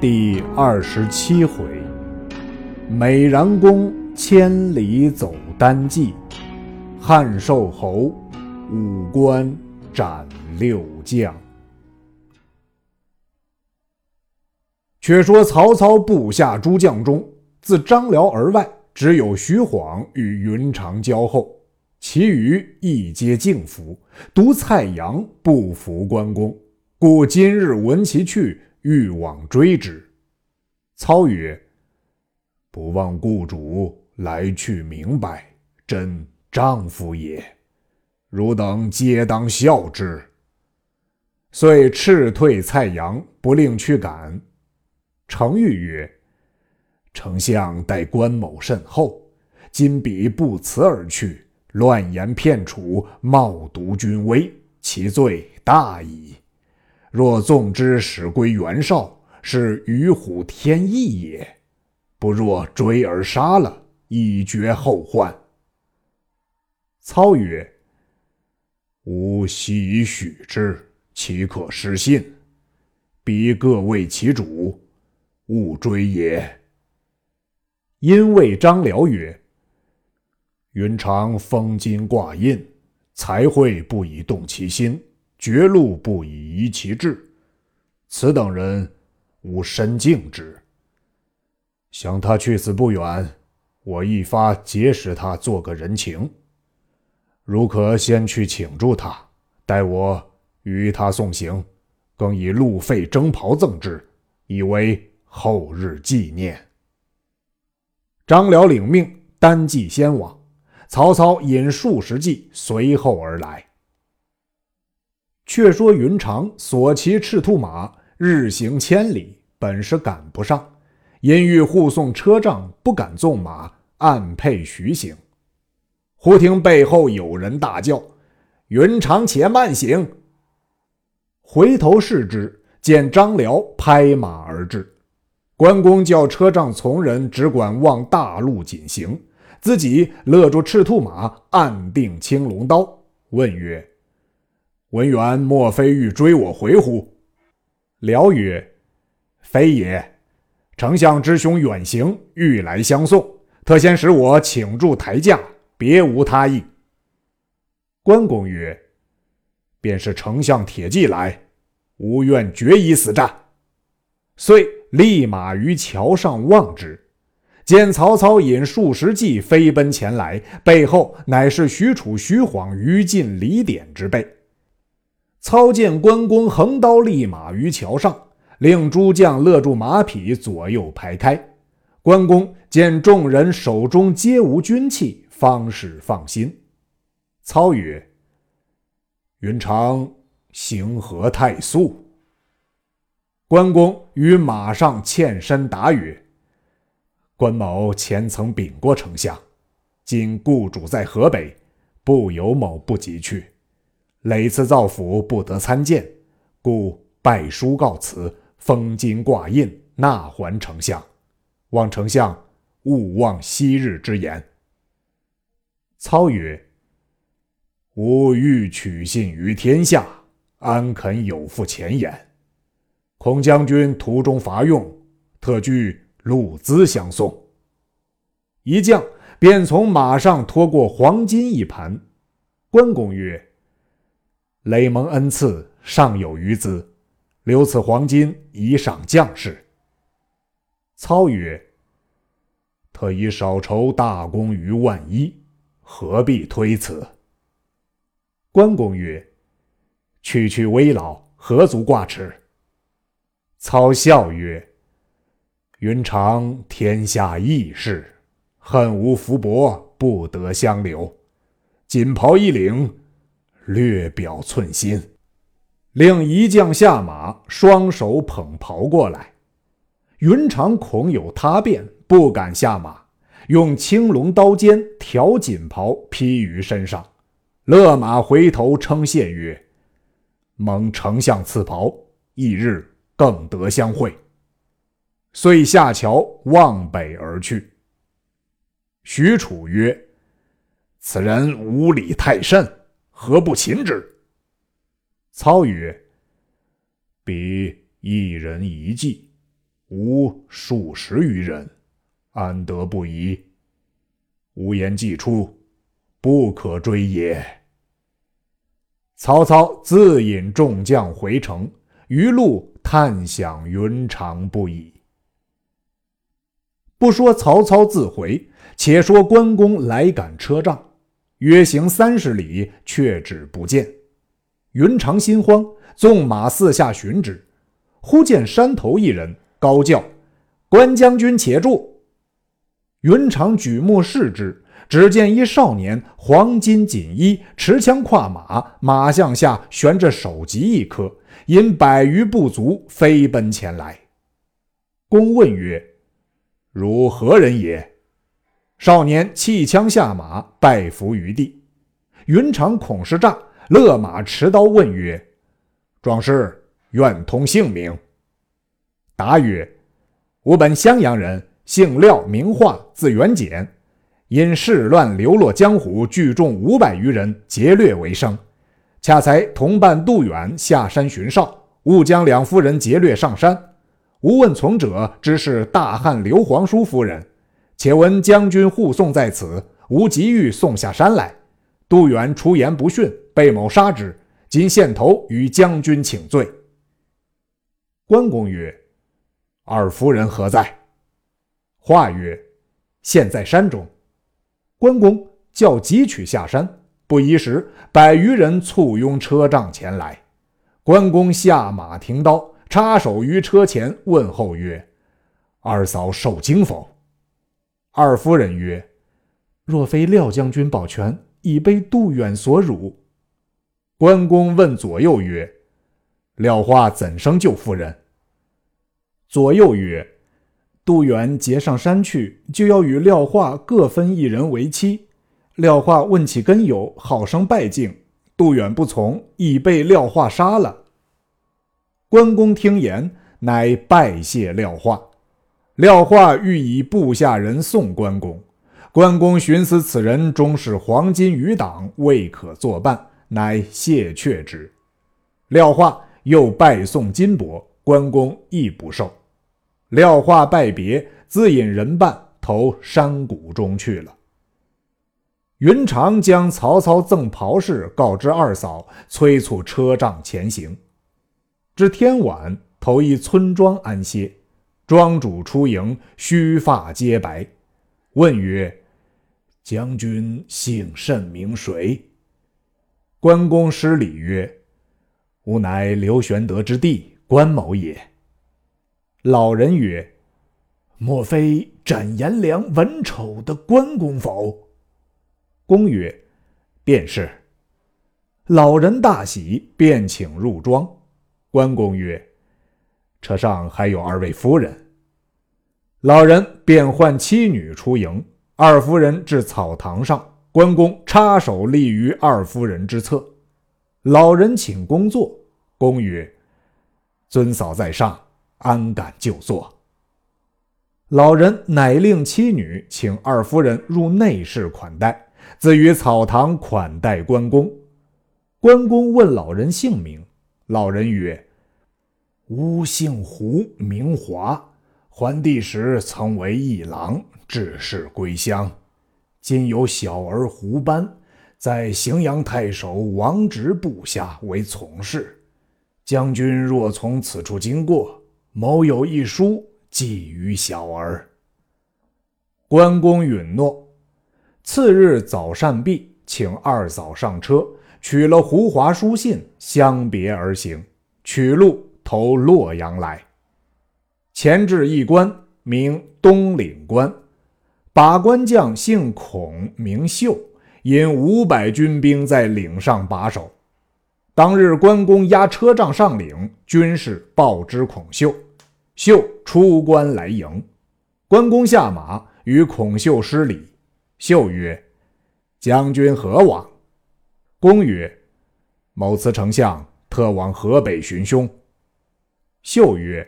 第二十七回，美髯公千里走单骑，汉寿侯五关斩六将。却说曹操部下诸将中，自张辽而外，只有徐晃与云长交厚，其余亦皆敬服，独蔡阳不服关公，故今日闻其去。欲往追之，操曰：“不望故主来去明白，真丈夫也。汝等皆当效之。”遂斥退蔡阳，不令驱赶。程昱曰：“丞相待关某甚厚，今彼不辞而去，乱言骗楚，冒渎君威，其罪大矣。”若纵之，使归袁绍，是与虎添翼也；不若追而杀了，以绝后患。操曰：“吾悉以许之，岂可失信？彼各为其主，勿追也。”因谓张辽曰：“云长封金挂印，才会不以动其心。”绝路不以移其志，此等人，吾深敬之。想他去死不远，我一发结识他，做个人情。如可先去请住他，待我与他送行，更以路费征袍赠之，以为后日纪念。张辽领命，单骑先往。曹操引数十骑随后而来。却说云长所骑赤兔马日行千里，本是赶不上，因欲护送车仗，不敢纵马，暗配徐行。忽听背后有人大叫：“云长，且慢行！”回头视之，见张辽拍马而至。关公叫车仗从人只管望大路紧行，自己勒住赤兔马，按定青龙刀，问曰：文远莫非欲追我回乎？辽曰：“非也，丞相之兄远行，欲来相送，特先使我请住台驾，别无他意。”关公曰：“便是丞相铁骑来，吾愿决一死战。”遂立马于桥上望之，见曹操引数十骑飞奔前来，背后乃是许褚、徐晃、于禁、李典之辈。操见关公横刀立马于桥上，令诸将勒住马匹，左右排开。关公见众人手中皆无军器，方始放心。操曰：“云长行何太速？”关公于马上欠身答曰：“关某前曾禀过丞相，今故主在河北，不由某不及去。”累次造府不得参见，故拜书告辞，封金挂印，纳还丞相。望丞相勿忘昔日之言。操曰：“吾欲取信于天下，安肯有负前言？孔将军途中乏用，特具路资相送。”一将便从马上拖过黄金一盘。关公曰：雷蒙恩赐，尚有余资，留此黄金以赏将士。操曰：“特以少酬大功于万一，何必推辞？”关公曰：“区区危老，何足挂齿？”操笑曰：“云长天下义士，恨无福薄，不得相留。锦袍一领。”略表寸心，令一将下马，双手捧袍过来。云长恐有他变，不敢下马，用青龙刀尖挑锦袍披于身上，勒马回头称谢曰：“蒙丞相赐袍，翌日更得相会。”遂下桥望北而去。许褚曰：“此人无礼太甚。”何不擒之？操曰：“彼一人一计，吾数十余人，安得不疑？无言既出，不可追也。”曹操自引众将回城，余路叹享云长不已。不说曹操自回，且说关公来赶车仗。约行三十里，却只不见。云长心慌，纵马四下寻之，忽见山头一人，高叫：“关将军且住！”云长举目视之，只见一少年，黄金锦衣，持枪跨马，马项下悬着首级一颗，因百余不足，飞奔前来。公问曰：“汝何人也？”少年弃枪下马，拜伏于地。云长恐是诈，勒马持刀问曰：“壮士愿通姓名？”答曰：“吾本襄阳人，姓廖，名化，字元简。因事乱流落江湖，聚众五百余人，劫掠为生。恰才同伴杜远下山巡哨，误将两夫人劫掠上山。吾问从者，知是大汉刘皇叔夫人。”且闻将军护送在此，吾急欲送下山来。杜远出言不逊，被某杀之。今献头与将军请罪。关公曰：“二夫人何在？”话曰：“现在山中。”关公叫急取下山。不一时，百余人簇拥车仗前来。关公下马停刀，插手于车前，问候曰：“二嫂受惊否？”二夫人曰：“若非廖将军保全，已被杜远所辱。”关公问左右曰：“廖化怎生救夫人？”左右曰：“杜远劫上山去，就要与廖化各分一人为妻。廖化问起根由，好生拜敬。杜远不从，已被廖化杀了。”关公听言，乃拜谢廖化。廖化欲以部下人送关公，关公寻思此人终是黄金余党，未可作伴，乃谢却之。廖化又拜送金帛，关公亦不受。廖化拜别，自引人伴投山谷中去了。云长将曹操赠袍事告知二嫂，催促车仗前行。至天晚，投一村庄安歇。庄主出迎，须发皆白，问曰：“将军姓甚名谁？”关公施礼曰：“吾乃刘玄德之弟关某也。”老人曰：“莫非斩颜良、文丑的关公否？”公曰：“便是。”老人大喜，便请入庄。关公曰：车上还有二位夫人，老人便唤妻女出迎。二夫人至草堂上，关公插手立于二夫人之侧。老人请公坐，公曰：“尊嫂在上，安敢就坐？”老人乃令妻女请二夫人入内室款待，自于草堂款待关公。关公问老人姓名，老人曰：吾姓胡，名华。桓帝时曾为议郎，致仕归乡。今有小儿胡班，在荥阳太守王直部下为从事。将军若从此处经过，某有一书寄于小儿。关公允诺。次日早膳毕，请二嫂上车，取了胡华书信，相别而行。取路。投洛阳来，前至一关，名东岭关。把关将姓孔，名秀，引五百军兵在岭上把守。当日关公押车仗上岭，军士报知孔秀，秀出关来迎。关公下马，与孔秀施礼。秀曰：“将军何往？”公曰：“某辞丞相，特往河北寻兄。”秀曰：“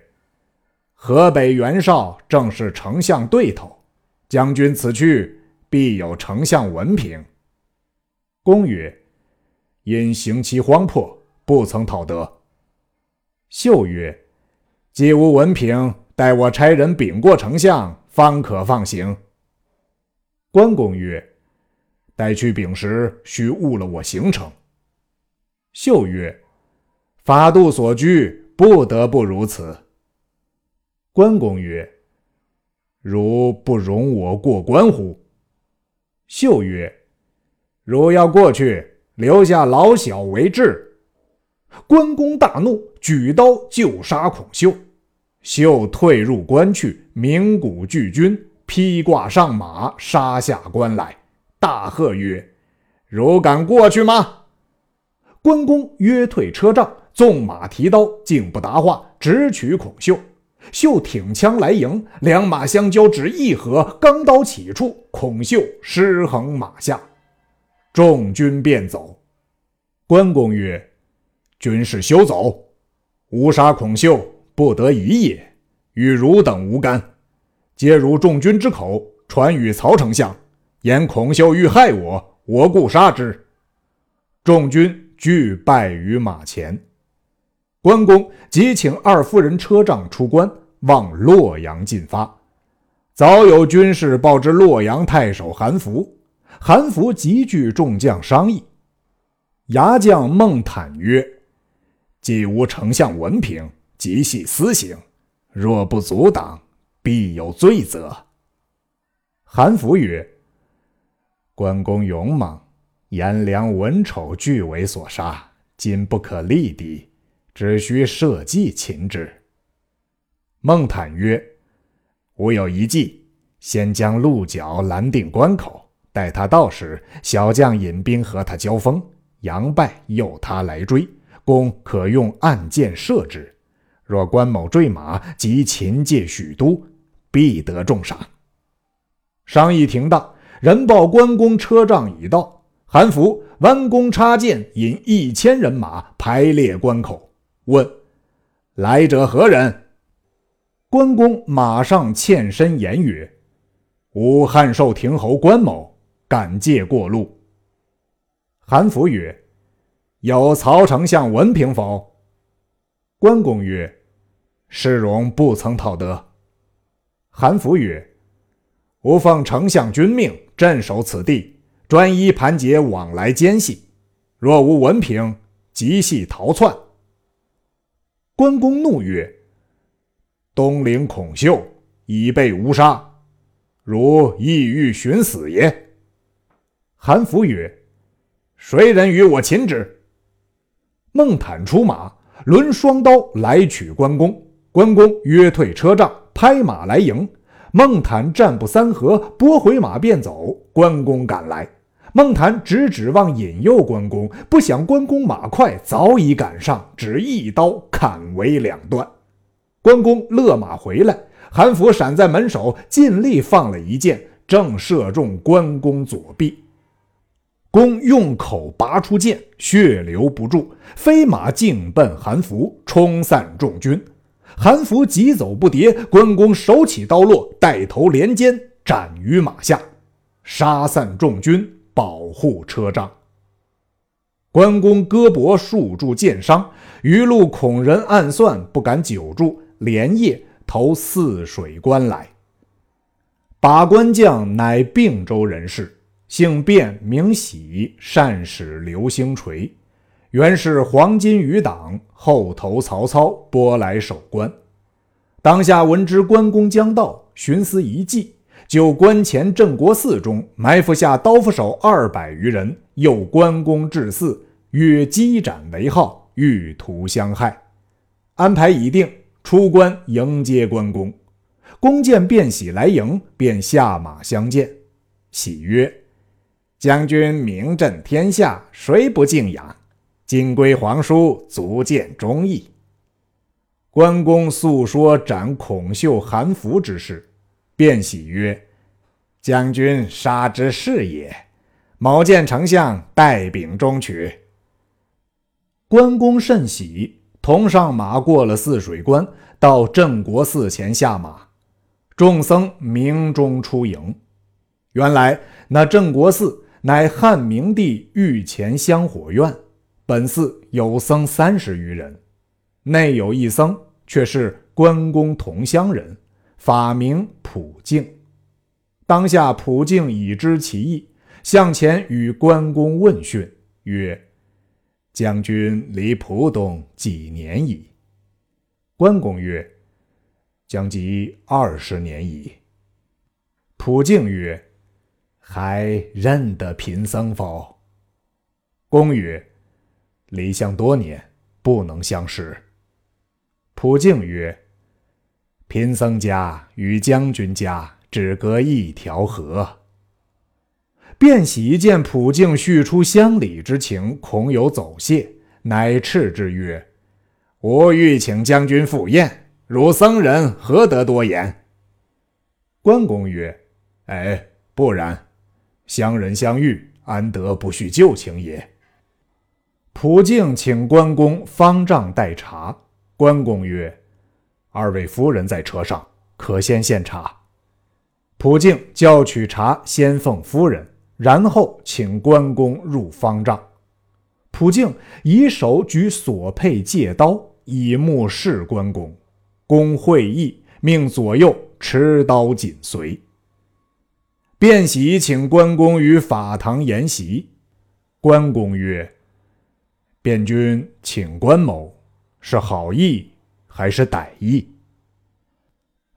河北袁绍正是丞相对头，将军此去必有丞相文凭。”公曰：“因行其荒迫，不曾讨得。”秀曰：“既无文凭，待我差人禀过丞相，方可放行。”关公曰：“待去禀时，须误了我行程。”秀曰：“法度所拘，不得不如此。”关公曰：“如不容我过关乎？”秀曰：“如要过去，留下老小为质。”关公大怒，举刀就杀孔秀。秀退入关去，鸣鼓拒军，披挂上马，杀下关来，大喝曰：“如敢过去吗？”关公约退车仗，纵马提刀，竟不答话，直取孔秀。秀挺枪来迎，两马相交，只一合，钢刀起处，孔秀失衡马下，众军便走。关公曰：“军士休走，吾杀孔秀，不得已也，与汝等无干。皆如众军之口，传与曹丞相，言孔秀欲害我，我故杀之。”众军。俱败于马前，关公即请二夫人车仗出关，往洛阳进发。早有军士报知洛阳太守韩福，韩福急聚众将商议。牙将孟坦曰：“既无丞相文凭，即系私刑，若不阻挡，必有罪责。”韩福曰：“关公勇猛。”颜良、文丑俱为所杀，今不可力敌，只需设计擒之。孟坦曰：“吾有一计，先将鹿角拦定关口，待他到时，小将引兵和他交锋，杨败诱他来追，公可用暗箭射之。若关某坠马，即擒借许都，必得重赏。”商议停当，人报关公车仗已到。韩福弯弓插箭，引一千人马排列关口，问：“来者何人？”关公马上欠身言曰：“吾汉寿亭侯关某，敢借过路。”韩福曰：“有曹丞相文凭否？”关公曰：“世荣不曾讨得。”韩福曰：“吾奉丞相君命，镇守此地。”专一盘结往来奸细，若无文凭，即系逃窜。关公怒曰：“东陵孔秀已被吾杀，如意欲寻死也？”韩福曰：“谁人与我擒之？”孟坦出马，抡双刀来取关公。关公约退车仗，拍马来迎。孟坦战不三合，拨回马便走。关公赶来。孟坦只指望引诱关公，不想关公马快，早已赶上，只一刀砍为两段。关公勒马回来，韩福闪在门首，尽力放了一箭，正射中关公左臂。公用口拔出剑，血流不住，飞马径奔韩福，冲散众军。韩福急走不迭，关公手起刀落，带头连肩斩于马下，杀散众军。保护车仗，关公胳膊数处箭伤，余路恐人暗算，不敢久住，连夜投泗水关来。把关将乃并州人士，姓卞，名喜，善使流星锤，原是黄巾余党，后投曹操，拨来守关。当下闻知关公将到，寻思一计。就关前镇国寺中埋伏下刀斧手二百余人，诱关公至寺，约击斩为号，欲图相害。安排已定，出关迎接关公。公见卞喜来迎，便下马相见。喜曰：“将军名震天下，谁不敬仰？今归皇叔，足见忠义。”关公诉说斩孔秀、韩福之事。便喜曰：“将军杀之是也，某见丞相带柄中取。”关公甚喜，同上马过了泗水关，到镇国寺前下马。众僧鸣钟出迎。原来那镇国寺乃汉明帝御前香火院，本寺有僧三十余人，内有一僧却是。关公同乡人，法名普净。当下普净已知其意，向前与关公问讯，曰：“将军离浦东几年矣？”关公曰：“将及二十年矣。”普净曰：“还认得贫僧否？”公曰：“离乡多年，不能相识。”普净曰：“贫僧家与将军家只隔一条河。”卞喜见普净叙出乡里之情，恐有走谢，乃斥之曰：“吾欲请将军赴宴，汝僧人何得多言？”关公曰：“哎，不然，乡人相遇，安得不叙旧情也？”普净请关公方丈代茶。关公曰：“二位夫人在车上，可先献茶。”普净叫取茶，先奉夫人，然后请关公入方丈。普净以手举所佩戒刀，以目视关公。公会意，命左右持刀紧随。卞喜请关公于法堂筵席。关公曰：“卞君请关某。”是好意还是歹意？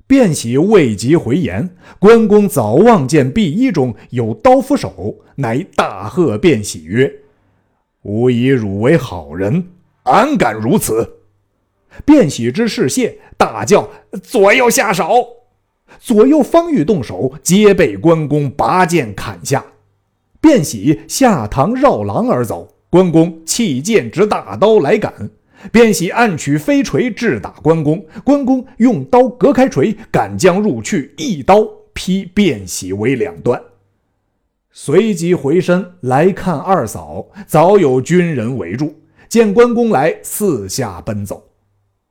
卞喜未及回言，关公早望见碧衣中有刀斧手，乃大喝卞喜曰：“吾以汝为好人，安敢如此？”卞喜之士谢，大叫：“左右下手！”左右方欲动手，皆被关公拔剑砍下。卞喜下堂绕廊而走，关公弃剑执大刀来赶。卞喜暗取飞锤掷打关公，关公用刀隔开锤，赶将入去，一刀劈卞喜为两段。随即回身来看二嫂，早有军人围住，见关公来，四下奔走。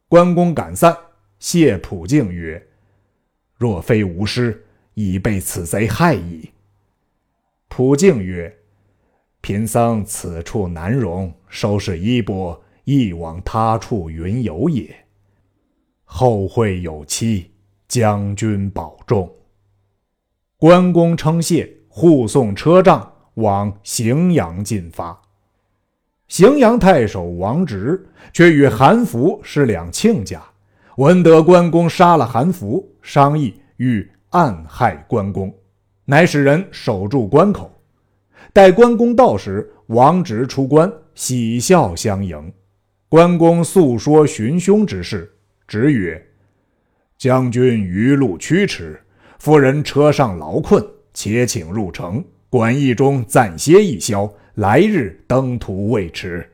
关公赶散，谢普敬曰：“若非吾师，已被此贼害矣。”普敬曰：“贫僧此处难容，收拾衣钵。”亦往他处云游也。后会有期，将军保重。关公称谢，护送车仗往荥阳进发。荥阳太守王直却与韩福是两亲家，闻得关公杀了韩福，商议欲暗害关公，乃使人守住关口。待关公到时，王直出关，喜笑相迎。关公诉说寻凶之事，直曰：“将军余路驱驰，夫人车上劳困，且请入城，馆驿中暂歇一宵，来日登途未迟。”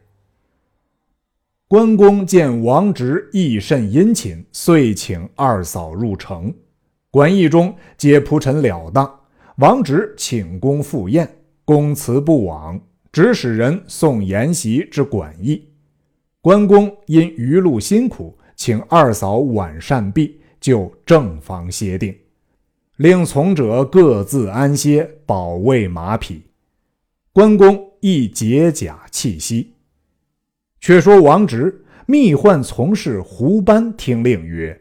关公见王直亦甚殷勤，遂请二嫂入城。馆驿中皆铺陈了当，王直请公赴宴，公辞不往，只使人送筵席至馆驿。关公因余路辛苦，请二嫂晚膳毕，就正房歇定，令从者各自安歇，保卫马匹。关公亦解甲弃息。却说王直密唤从事胡班听令曰：“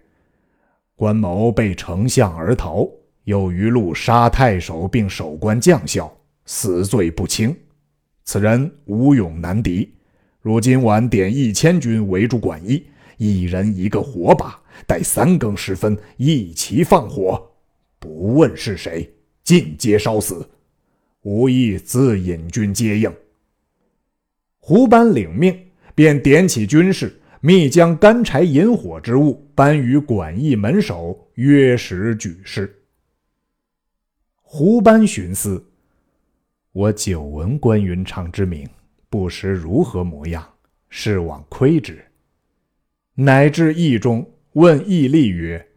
关某被丞相而逃，又余路杀太守并守关将校，死罪不轻。此人武勇难敌。”如今晚点一千军围住馆驿，一人一个火把，待三更时分一齐放火，不问是谁，尽皆烧死。吾意自引军接应。胡班领命，便点起军士，密将干柴引火之物搬于馆驿门首，约时举事。胡班寻思：我久闻关云长之名。不识如何模样，是往窥之。乃至驿中问驿吏曰：“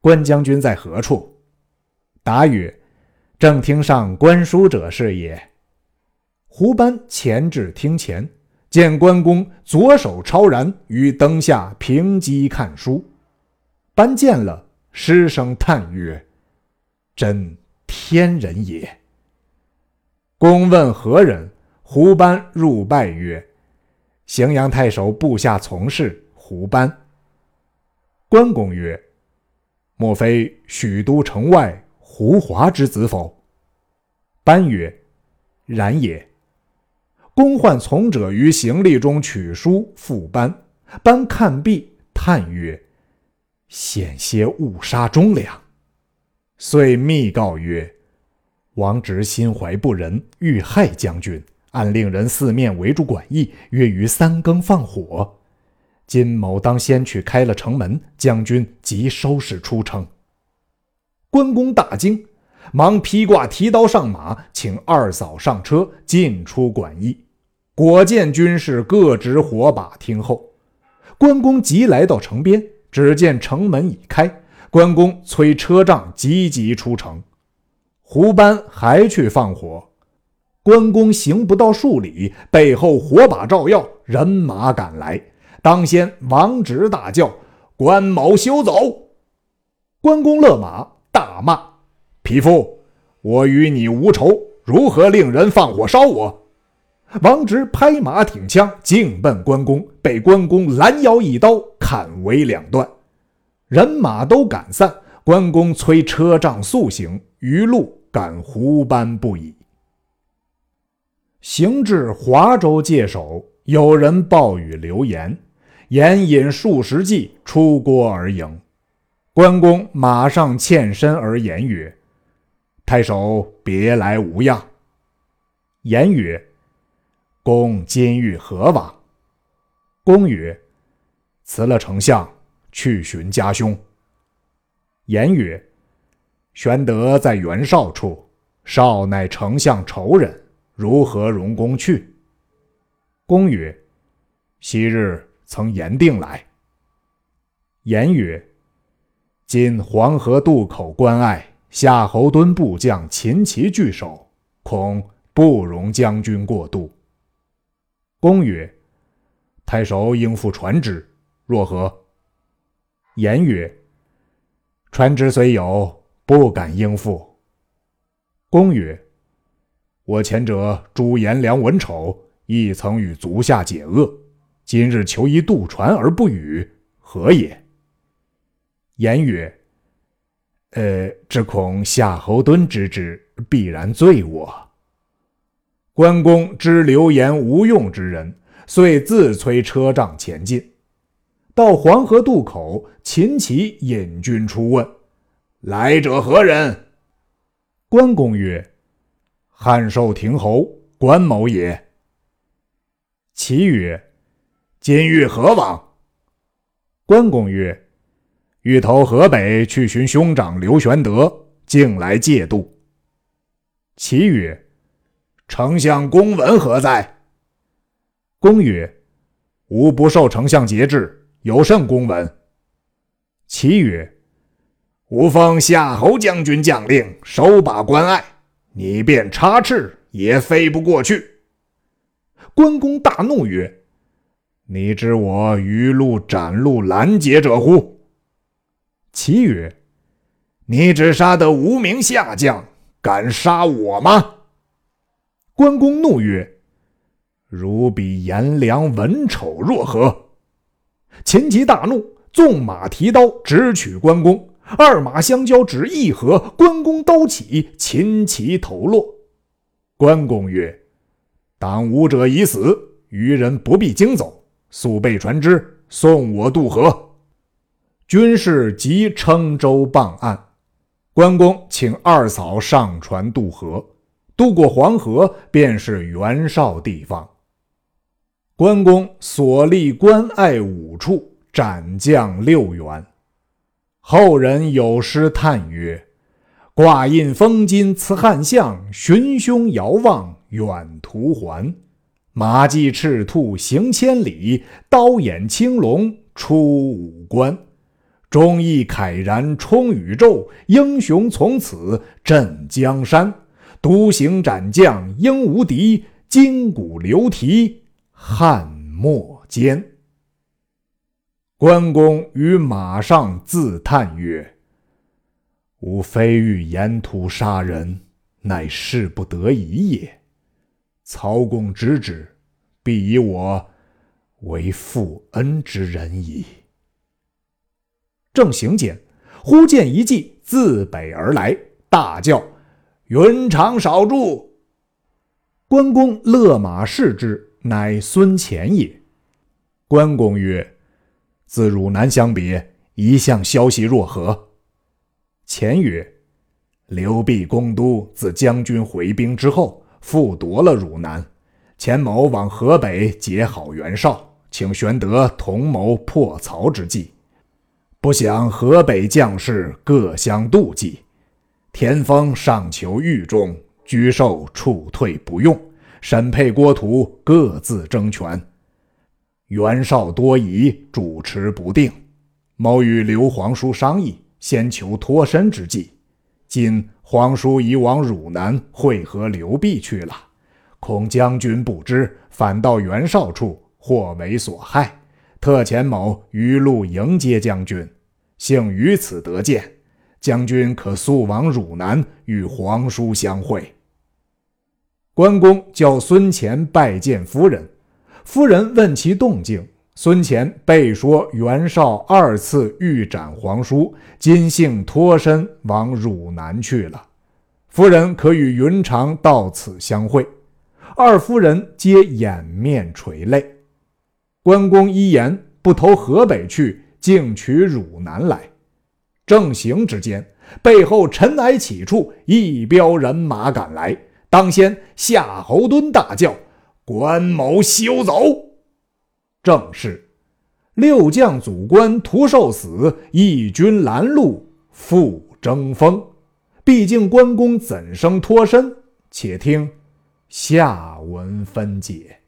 关将军在何处？”答曰：“正厅上观书者是也。”胡班前至厅前，见关公左手超然于灯下平机看书。班见了，失声叹曰：“真天人也。”公问何人？胡班入拜曰：“荥阳太守部下从事胡班。”关公曰：“莫非许都城外胡华之子否？”班曰：“然也。”公唤从者于行李中取书复班，班看毕，叹曰：“险些误杀忠良。”遂密告曰：“王直心怀不仁，欲害将军，暗令人四面围住馆驿，约于三更放火。金某当先去开了城门，将军即收拾出城。”关公大惊。忙披挂提刀上马，请二嫂上车，进出馆驿。果见军士各执火把听候。关公即来到城边，只见城门已开。关公催车仗急急出城。胡班还去放火。关公行不到数里，背后火把照耀，人马赶来。当先王直大叫：“关某休走！”关公勒马，大骂。匹夫，我与你无仇，如何令人放火烧我？王直拍马挺枪，径奔关公，被关公拦腰一刀砍为两段，人马都赶散。关公催车仗速行，余路赶胡班不已。行至华州界首，有人报与刘言，言引数十骑出郭而迎。关公马上欠身而言曰。太守别来无恙。言曰：“公今欲何往？”公曰：“辞了丞相，去寻家兄。”言曰：“玄德在袁绍处，绍乃丞相仇人，如何容公去？”公曰：“昔日曾言定来。”言曰：“今黄河渡口关隘。”夏侯惇部将秦齐聚守，恐不容将军过渡。公曰：“太守应付船只，若何？”言曰：“船只虽有，不敢应付。”公曰：“我前者诛颜良、文丑，亦曾与足下解恶，今日求一渡船而不与，何也？”言曰：呃，只恐夏侯惇知之，必然罪我。关公知流言无用之人，遂自催车仗前进。到黄河渡口，秦琪引军出问：“来者何人？”关公曰：“汉寿亭侯关某也。”齐曰：“今欲何往？”关公曰：欲投河北去寻兄长刘玄德，竟来借渡。其曰：“丞相公文何在？”公曰：“吾不受丞相节制，有甚公文？”其曰：“吾奉夏侯将军将令，守把关隘，你便插翅也飞不过去。”关公大怒曰：“你知我鱼路斩路拦截者乎？”其曰：“你只杀得无名下将，敢杀我吗？”关公怒曰：“如比颜良、文丑若何？”秦吉大怒，纵马提刀直取关公。二马相交，只一合，关公刀起，秦齐头落。关公曰：“当武者已死，余人不必惊走，速备船只，送我渡河。”军士即称舟傍岸，关公请二嫂上船渡河。渡过黄河，便是袁绍地方。关公所立关隘五处，斩将六员。后人有诗叹曰：“挂印封金辞汉相，寻兄遥望远途还。马迹赤兔行千里，刀眼青龙出五关。”忠义慨然冲宇宙，英雄从此镇江山。独行斩将应无敌，筋骨流蹄汉末间。关公于马上自叹曰：“吾非欲沿途杀人，乃事不得已也。曹公知之，必以我为负恩之人矣。”正行间，忽见一骑自北而来，大叫：“云长少住！”关公勒马视之，乃孙乾也。关公曰：“自汝南相别，一向消息若何？”前曰：“刘辟攻都，自将军回兵之后，复夺了汝南。钱某往河北结好袁绍，请玄德同谋破曹之计。不想河北将士各相妒忌，田丰上求狱中，居受处退不用；沈沛、郭图各自争权，袁绍多疑，主持不定。某与刘皇叔商议，先求脱身之计。”今皇叔已往汝南会合刘辟去了，恐将军不知，反到袁绍处，或为所害。特遣某于路迎接将军，幸于此得见。将军可速往汝南与皇叔相会。关公叫孙乾拜见夫人，夫人问其动静。孙乾备说：“袁绍二次欲斩皇叔，今幸脱身往汝南去了。夫人可与云长到此相会。”二夫人皆掩面垂泪。关公一言不投河北去，竟取汝南来。正行之间，背后尘埃起处，一彪人马赶来。当先夏侯惇大叫：“关某休走！”正是六将祖关徒受死，义军拦路复争锋。毕竟关公怎生脱身？且听下文分解。